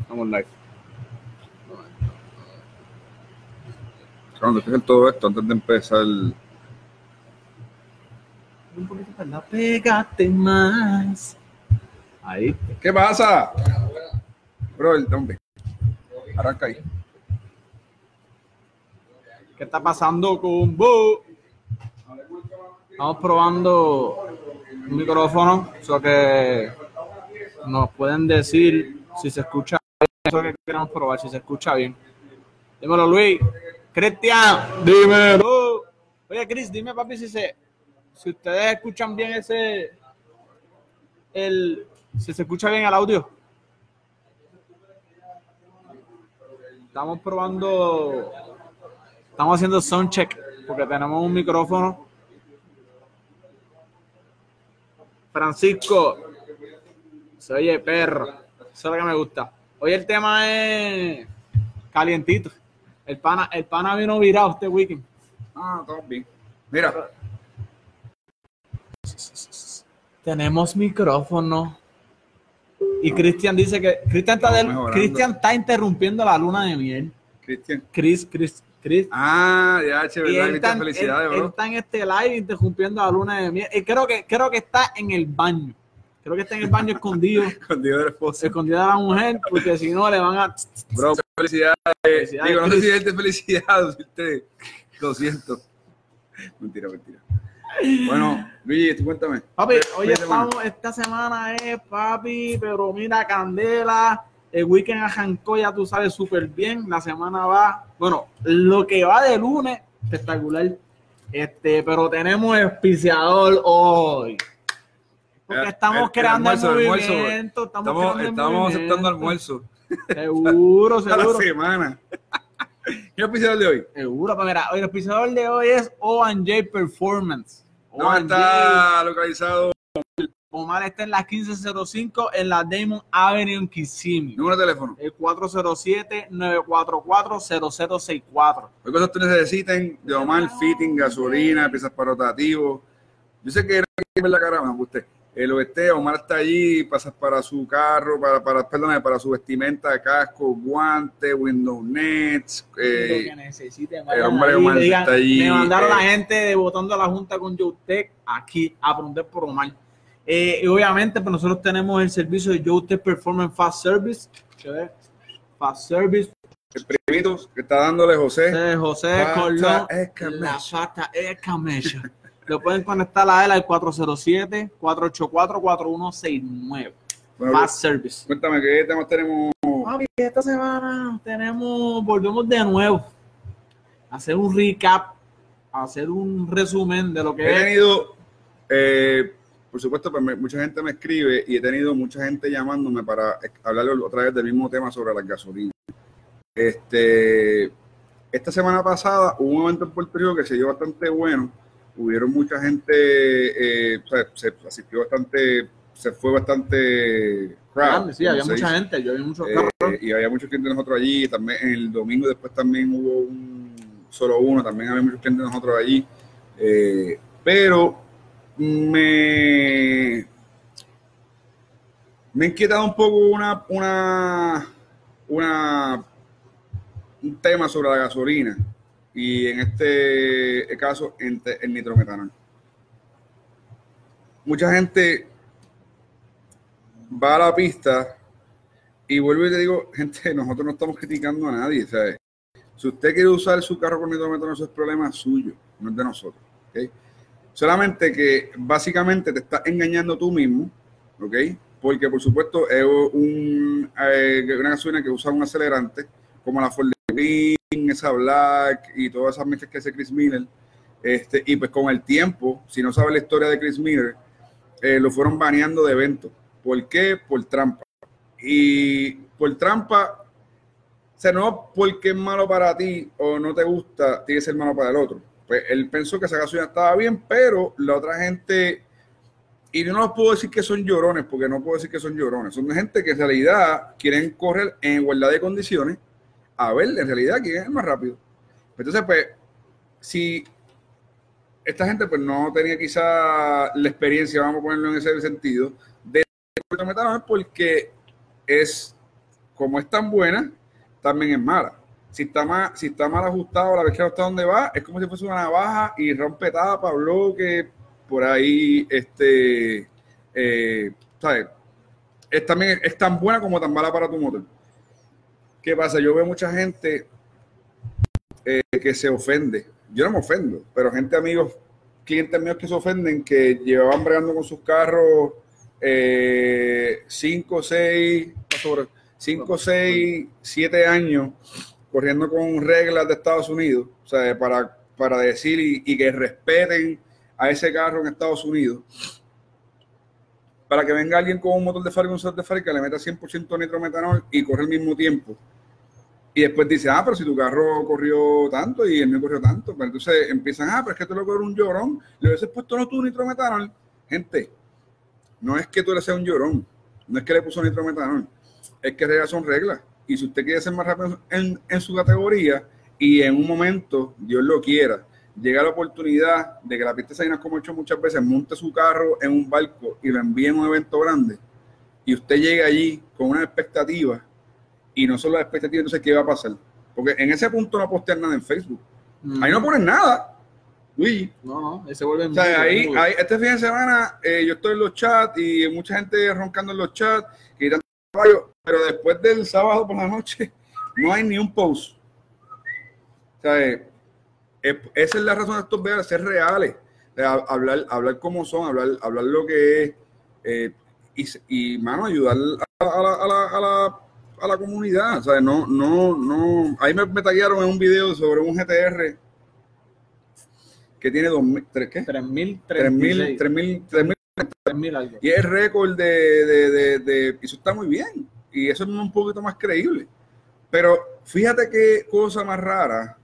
Estamos live. Cuando fijen todo esto, antes de empezar. Un poquito para la pégate más. Ahí. ¿Qué pasa? Bro, el hombre. Arranca ahí. ¿Qué está pasando con vos? Estamos probando un micrófono, eso que nos pueden decir si se escucha bien, eso que queremos probar, si se escucha bien. Dímelo, Luis. Cristian, dímelo. Oye, Chris, dime, papi, si se, si ustedes escuchan bien ese, el, si se escucha bien el audio. Estamos probando, estamos haciendo sound check porque tenemos un micrófono. Francisco, se oye perro, eso es lo que me gusta. Hoy el tema es calientito. El pana, el pana vino virado este weekend. Ah, estamos bien. Mira, Tenemos micrófono. Y Cristian dice que Cristian está, del-. Cristian está interrumpiendo la luna de miel. Cristian. Chris, Chris, Chris. Ah, ya, él está, felicidades, él- él bro. está en este live interrumpiendo la luna de miel. Y creo que, creo que está en el baño. Creo que está en el baño escondido, Con Dios del esposo. escondido de la mujer, porque si no le van a. Bro, felicidades. Felicidades, Digo, no sé si es felicidad o decirte lo siento. Mentira, mentira. Bueno, Luigi, tú cuéntame. Papi, hoy de semana. estamos, esta semana es papi, pero mira, Candela, el weekend arrancó, ya tú sabes, súper bien, la semana va, bueno, lo que va de lunes, espectacular, este, pero tenemos auspiciador hoy, porque estamos el- el creando el, almuerzo, movimiento, estamos, Estamos, creando estamos aceptando almuerzo Seguro, a la seguro. semana. ¿Qué episodio de hoy? Seguro, pues mira, el auspiciador de hoy es O&J Performance. ¿Dónde O&J está localizado? Omar está en la 1505 en la Damon Avenue en Kissimmee. Número de teléfono. El 407-944-0064. Hay cosas que ustedes necesiten de Omar, fitting, gasolina, piezas para rotativos. Yo sé que no ver la cara, me usted. El oeste, Omar está allí, pasas para su carro, para, para, perdóname, para su vestimenta, casco, guantes, window nets, eh, Lo que necesiten, el hombre Omar digan, está allí, Me mandaron eh. la gente de votando a la Junta con Joutec aquí a aprender por Omar. Eh, y obviamente, pues nosotros tenemos el servicio de Joutec Performance Fast Service. ¿Se ve? Fast Service. el primito que está dándole José. José Pata Colón. La pata escamilla. Lo pueden conectar a él al 407-484-4169. Bueno, Fast Service. cuéntame, ¿qué temas tenemos? Papi, esta semana tenemos, volvemos de nuevo a hacer un recap, a hacer un resumen de lo que He es. tenido, eh, por supuesto, pues, me- mucha gente me escribe y he tenido mucha gente llamándome para hablarle otra vez del mismo tema sobre las gasolinas. Este, esta semana pasada hubo un evento en Puerto Rico que se dio bastante bueno. Hubieron mucha gente, eh, o sea, se asistió bastante, se fue bastante crowd, sí, había mucha dice. gente, yo vi muchos Eh, carros. y había muchos clientes de nosotros allí. También el domingo después también hubo un solo uno, también había muchos clientes de nosotros allí. Eh, pero me, me ha inquietado un poco una, una, una, un tema sobre la gasolina y en este caso entre el nitrometanol. Mucha gente va a la pista y vuelvo y te digo, gente, nosotros no estamos criticando a nadie, ¿sabes? Si usted quiere usar su carro con nitrometanol, eso es problema suyo, no es de nosotros. Solamente que básicamente te estás engañando tú mismo, ¿ok? Porque por supuesto es un, eh, una gasolina que usa un acelerante como la Ford esa Black y todas esas mezclas que hace Chris Miller. Este, y pues con el tiempo, si no sabes la historia de Chris Miller, eh, lo fueron baneando de eventos. ¿Por qué? Por trampa. Y por trampa, o sea, no porque es malo para ti o no te gusta, tiene que ser malo para el otro. Pues él pensó que esa gasolina estaba bien, pero la otra gente, y no los puedo decir que son llorones, porque no puedo decir que son llorones, son gente que en realidad quieren correr en igualdad de condiciones, a ver en realidad quién es el más rápido. Entonces, pues, si esta gente pues no tenía quizá la experiencia, vamos a ponerlo en ese sentido, de metanol porque es como es tan buena, también es mala. Si está, mal, si está mal ajustado, la vez que no está donde va, es como si fuese una navaja y rompe tapa, bloque, por ahí, este, eh, ¿sabes? Es, también, es tan buena como tan mala para tu motor. ¿Qué pasa? Yo veo mucha gente eh, que se ofende. Yo no me ofendo, pero gente, amigos, clientes míos que se ofenden, que llevaban bregando con sus carros 5, 6, 5, 6, 7 años corriendo con reglas de Estados Unidos, o sea, para, para decir y, que respeten a ese carro en Estados Unidos, para que venga alguien con un motor de fábrica, un motor de fábrica, le meta 100% nitrometanol y corre al mismo tiempo. Y después dice, ah, pero si tu carro corrió tanto y el mío corrió tanto, pues entonces empiezan, ah, pero es que tú lo corrió un llorón, le hubieses puesto no tu nitrometanol. Gente, no es que tú le seas un llorón, no es que le puso nitrometanol, es que reglas son reglas. Y si usted quiere ser más rápido en, su categoría y en un momento, Dios lo quiera, llega la oportunidad de que la pista de como he hecho muchas veces, monte su carro en un barco y lo envíe en un evento grande, y usted llega allí con una expectativa, y no solo la expectativa, entonces, ¿qué va a pasar? Porque en ese punto no postean nada en Facebook. Ahí no ponen nada. Uy. No, no, ese vuelve o sea, ahí, este fin de semana eh, yo estoy en los chats y mucha gente roncando en los chats, gritando pero después del sábado por la noche no hay ni un post. O sea, eh, esa es la razón de estos videos, ser reales, hablar, hablar cómo son, hablar, hablar lo que es, eh, y, y, mano, ayudar a, la, a, la, comunidad. O sea, no, no, no. Ahí me, me en un video sobre un GTR que tiene 2.000, ¿qué? 3.000, 3.000, 3.000, 3.000 Y es récord de, de, de, de, eso está muy bien y eso es un poquito más creíble. Pero fíjate qué cosa más rara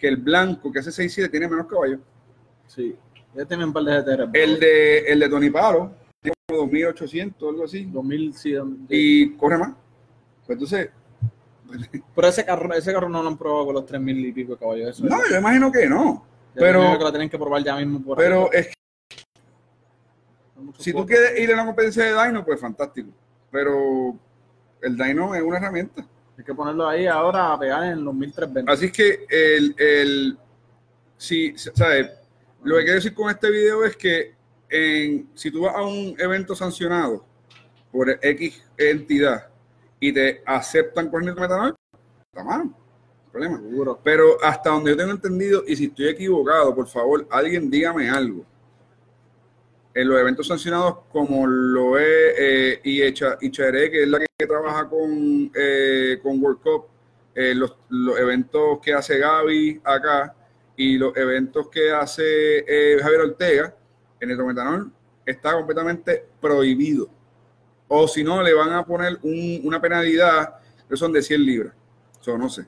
que el blanco que hace 6.7 tiene menos caballos. Sí, ya tiene un par de GTR. El de, el de Tony Paro tiene como 2.800, algo así. 2.000, sí. Y corre más. Pues entonces... Pero ese carro, ese carro no lo han probado con los 3.000 y pico de caballos. no, yo imagino que no. pero que la tienen que probar ya mismo por Pero es que si tú quieres ir a una competencia de Dino, pues fantástico. Pero el Dyno es una herramienta. Hay que ponerlo ahí ahora a pegar en los 1320. Así es que el, el si, ¿sabes? Lo que quiero decir con este video es que en, si tú vas a un evento sancionado por X entidad y te aceptan con el metanol, está mal. Problema. Pero hasta donde yo tengo entendido, y si estoy equivocado, por favor, alguien dígame algo en los eventos sancionados como lo es eh, Icharé, que es la que trabaja con, eh, World Cup, eh, los, eventos que hace Gaby acá y los eventos que hace eh, Javier Ortega en el metanol está completamente prohibido. O si no, le van a poner una penalidad que son de 100 libras. Eso no sé.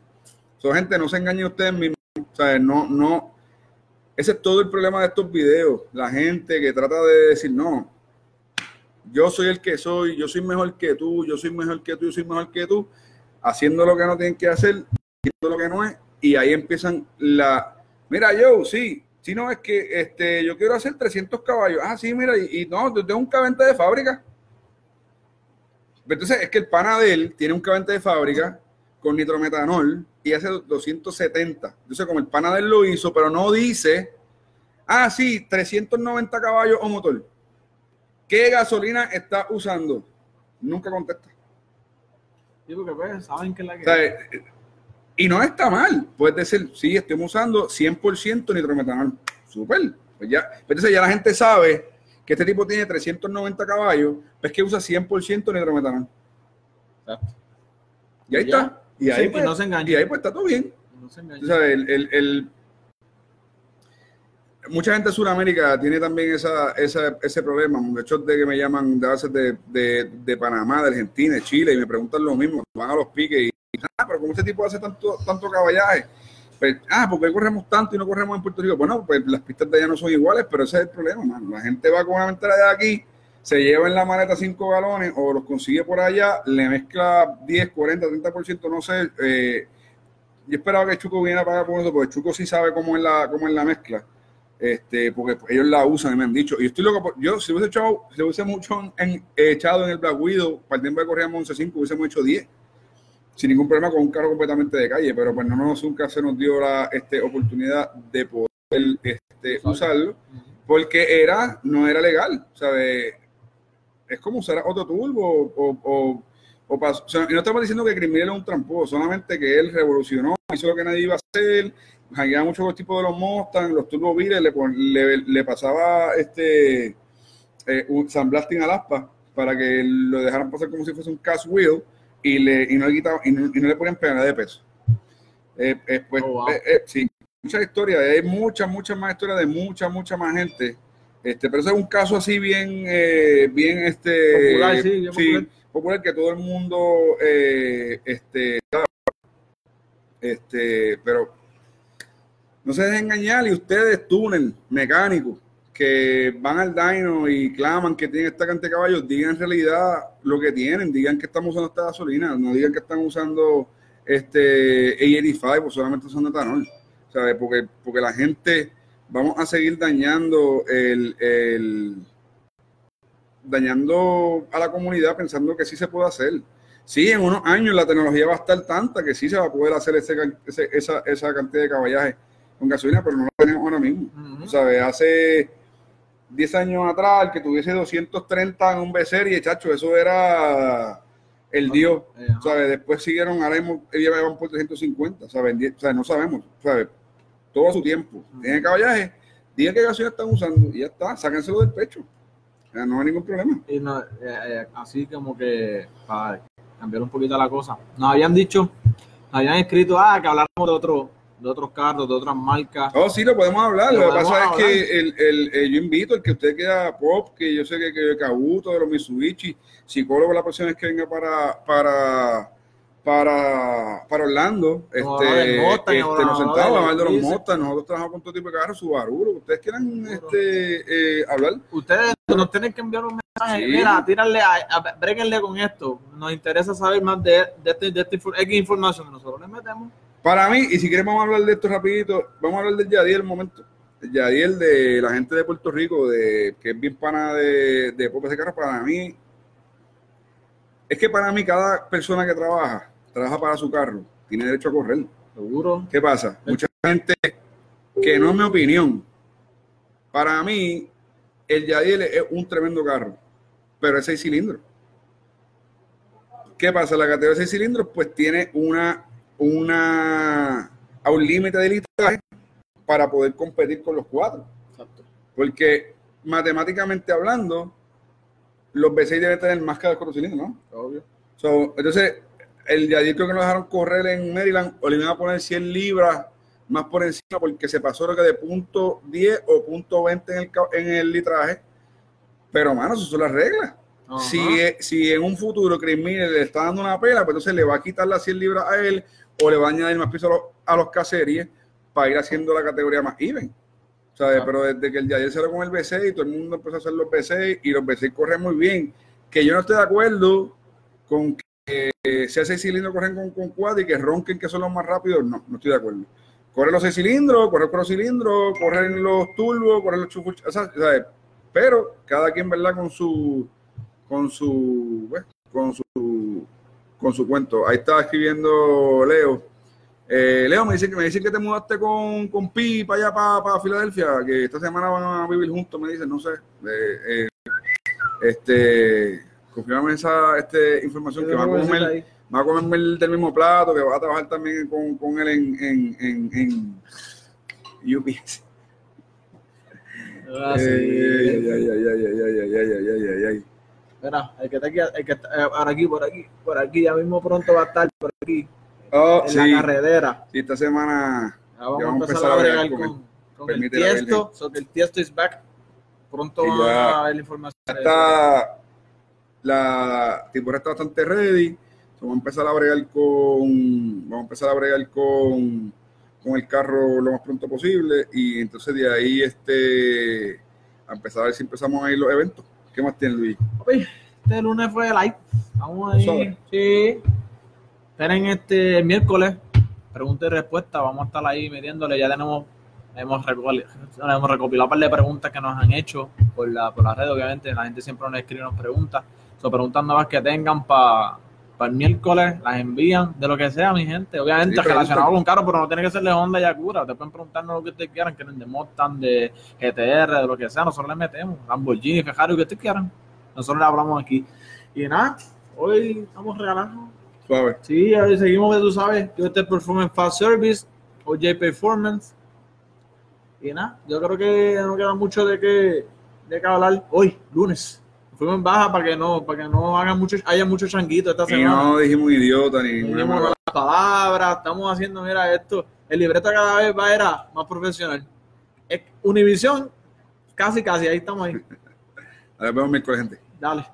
So, gente, no se engañen ustedes mismos. No, no, ese es todo el problema de estos videos. La gente que trata de decir, no, yo soy el que soy, yo soy mejor que tú, yo soy mejor que tú, yo soy mejor que tú, haciendo lo que no tienen que hacer, haciendo lo que no es, y ahí empiezan la, mira, yo, sí, si no es que este, yo quiero hacer 300 caballos, ah, sí, mira, y, no, tengo un cabente de fábrica. Entonces es que el pana de él tiene un cabente de fábrica con nitrometanol y hace 270. Entonces, como el Panadel lo hizo, pero no dice, ah, sí, 390 caballos o motor. ¿Qué gasolina está usando? Nunca contesta. Sí, porque pues, saben que la que... Y no está mal. Puedes decir, sí, estoy usando 100% nitrometanol. Súper. Pues ya, pues entonces ya la gente sabe que este tipo tiene 390 caballos, pues que usa 100% nitrometanol. Exacto. Y ahí está. Y ahí, pues, no se y ahí pues está todo bien. No se o sea, el, el, el, mucha gente de Sudamérica tiene también esa, esa, ese problema. Muchos de que me llaman de de, de, de, Panamá, de Argentina, de Chile, y me preguntan lo mismo. Van a los piques y, ah, pero ¿cómo este tipo hace tanto, tanto caballaje? Pues, ah, porque corremos tanto y no corremos en Puerto Rico? Bueno, pues las pistas de allá no son iguales, pero ese es el problema, man. La gente va con una mentalidad de aquí se lleva en la maleta 5 galones o los consigue por allá, le mezcla 10, 40, 30%, no sé. Eh, yo esperaba que Chuco viniera a pagar por eso, porque Chuco sí sabe cómo es la, cómo es la mezcla. Este, porque ellos la usan y me han dicho. Y estoy loco, yo si hubiese echado, si hubiese mucho en, echado en el Black Widow, para el tiempo de correr 11.5, hubiésemos hecho 10. sin ningún problema con un carro completamente de calle, pero pues no nos nunca se nos dio la este, oportunidad de poder este, usarlo porque era, no era legal, ¿sabes? Es como usar otro turbo o, o, o, y no estamos diciendo que Criminal es un tramposo, solamente que él revolucionó, hizo lo que nadie iba a hacer, jangueaba mucho con los tipos de los Mustang, los turbo le, le, le, pasaba este eh, un sandblasting al aspa para que lo dejaran pasar como si fuese un cast wheel y, le, y, no, le quitaba, y, no, le ponían pegada de peso. Eh, eh, pues, oh, sí, muchas historias, hay muchas, muchas más historias de mucha, mucha más gente. Este, pero ese es un caso así bien, bien este popular, sí, popular. que todo el mundo este, este, pero no se dejen engañar y ustedes, túnel, mecánicos, que van al dyno y claman que tienen esta cantidad de caballos, digan en realidad lo que tienen, digan que estamos usando esta gasolina, no digan que están usando este A85 o solamente usando etanol, ¿sabes? Porque, porque la gente, vamos a seguir dañando el, el dañando a la comunidad pensando que sí se puede hacer. Sí, en unos años la tecnología va a estar tanta que sí se va a poder hacer ese, esa, esa cantidad de caballaje con gasolina, pero no la tenemos ahora mismo. ¿Sabes? Hace 10 años atrás, el que tuviese 230 en un B-Serie, chacho, eso era el Dios. ¿Sabes? Después siguieron, ahora mismo, ellos van por 350, ¿sabes? O sea, no sabemos, ¿sabes? Todo a su tiempo. Tienen caballaje, digan qué gasolina están usando y ya está, sáquenselo del pecho. no hay ningún problema. Y no, eh, eh, así como que para cambiar un poquito la cosa, nos habían dicho, nos habían escrito, ah, que habláramos de otro de otros carros, de otras marcas. Oh, sí, lo podemos hablar. Lo, que pasa es que el, el, eh, yo invito al que usted queda pop, que yo sé que, que Kabuto, de los Mitsubishi, psicólogo, la próxima vez que venga para, para, para, para Orlando, este, este, nos sentamos a hablar de los Mostas, nosotros trabajamos con todo tipo de carros, Subaru, ustedes quieran este, eh, hablar. Ustedes nos tienen que enviar un mensaje, mira, tírale, a, a, con esto, nos interesa saber más de, de, este, de esta información que nosotros les metemos. Para mí, y si queremos vamos a hablar de esto rapidito, vamos a hablar del Yadiel un momento. El Yadiel de la gente de Puerto Rico, de, que es bien pana de, de Pop ese carro, para mí, es que para mí cada persona que trabaja, trabaja para su carro, tiene derecho a correr. Seguro. ¿Qué pasa? Mucha gente, que no es mi opinión, para mí, el Yadiel es un tremendo carro, pero es seis cilindros. ¿Qué pasa? La categoría de seis cilindros, pues tiene una una, a un límite de litraje para poder competir con los cuatro. Porque matemáticamente hablando, los B6 deben tener más que los cuatro cilindros, ¿no? Obvio. entonces, el Yadier creo que lo dejaron correr en Maryland o le iban a poner 100 libras más por encima porque se pasó lo que de punto 10 o punto 20 en el, en el litraje. Pero, mano, esas son las reglas. Si, si en un futuro Chris le está dando una pela, pues entonces le va a quitar las 100 libras a él o le va a añadir más piso a los, a los caseries para ir haciendo la categoría más even. ¿sabes? Pero desde que el día se lo con el B6 y todo el mundo empezó a hacer los B6 y los B6 corren muy bien. Que yo no estoy de acuerdo con que sea seis cilindros corren con, con cuatro y que ronquen que son los más rápidos. No, no estoy de acuerdo. Corren los seis cilindros, corren los cilindros, corren los turbos, corren los chupuchos, ¿sabes? Pero cada quien, ¿verdad? Con su, con su, con su con su cuento. Ahí estaba escribiendo Leo. Eh, Leo, me dice, que me dice que te mudaste con, con Pi para allá, para, para, Filadelfia, que esta semana van a vivir juntos, me dicen, no sé. Eh, eh, este, confirmame esa este, información que va a comer, va a comer del mismo plato, que va a trabajar también con, con él en, en, en, en UPS. Ah, sí. ay, ay, ay, ay, ay, ay, ay, ay, ay, ay. Mira, el que está aquí, el que está, eh, por aquí, por aquí, por aquí, ya mismo pronto va a estar por aquí. Oh, en la carretera. Sí, esta semana ya vamos, vamos a empezar a bregar con, con, el tiesto. So que el tiesto is back. Pronto va a ver la información. Está la tipo está bastante ready. vamos a empezar a bregar con vamos a empezar a bregar con, con el carro lo más pronto posible y entonces de ahí este a empezar a ver si empezamos a ir los eventos. ¿Qué más tiene Luis? este lunes fue live. Vamos ahí. Sí. Esperen este miércoles. Pregunta y respuesta. Vamos a estar ahí metiéndole. Ya tenemos hemos recopilado, un par de preguntas que nos han hecho por la, por la red, obviamente. La gente siempre nos escribe, nos pregunta. Son preguntas nuevas que tengan para para el miércoles, las envían, de lo que sea, mi gente. Obviamente Sí, relacionado con carro, pero no tiene que ser de Honda y Acura. Ustedes pueden preguntarnos lo que ustedes quieran, que de Mustang, de GTR, de lo que sea. Nosotros le metemos. Lamborghini, Ferrari, lo que ustedes quieran. Nosotros le hablamos aquí. Y nada, hoy estamos regalando. Suave. Sí, ahí seguimos, tú sabes. Yo este Performance Fast Service, OJ Performance. Y nada, yo creo que no queda mucho de que, de que hablar hoy, lunes. Fuimos en baja para que no, para que no hagan mucho, haya mucho changuito esta Y semana. no dijimos idiota ni dijimos las palabras, estamos haciendo, mira esto. El libreto cada vez va a era más profesional. Es- Univision, casi, casi, ahí estamos ahí. A ver, vemos miércoles, gente. Dale.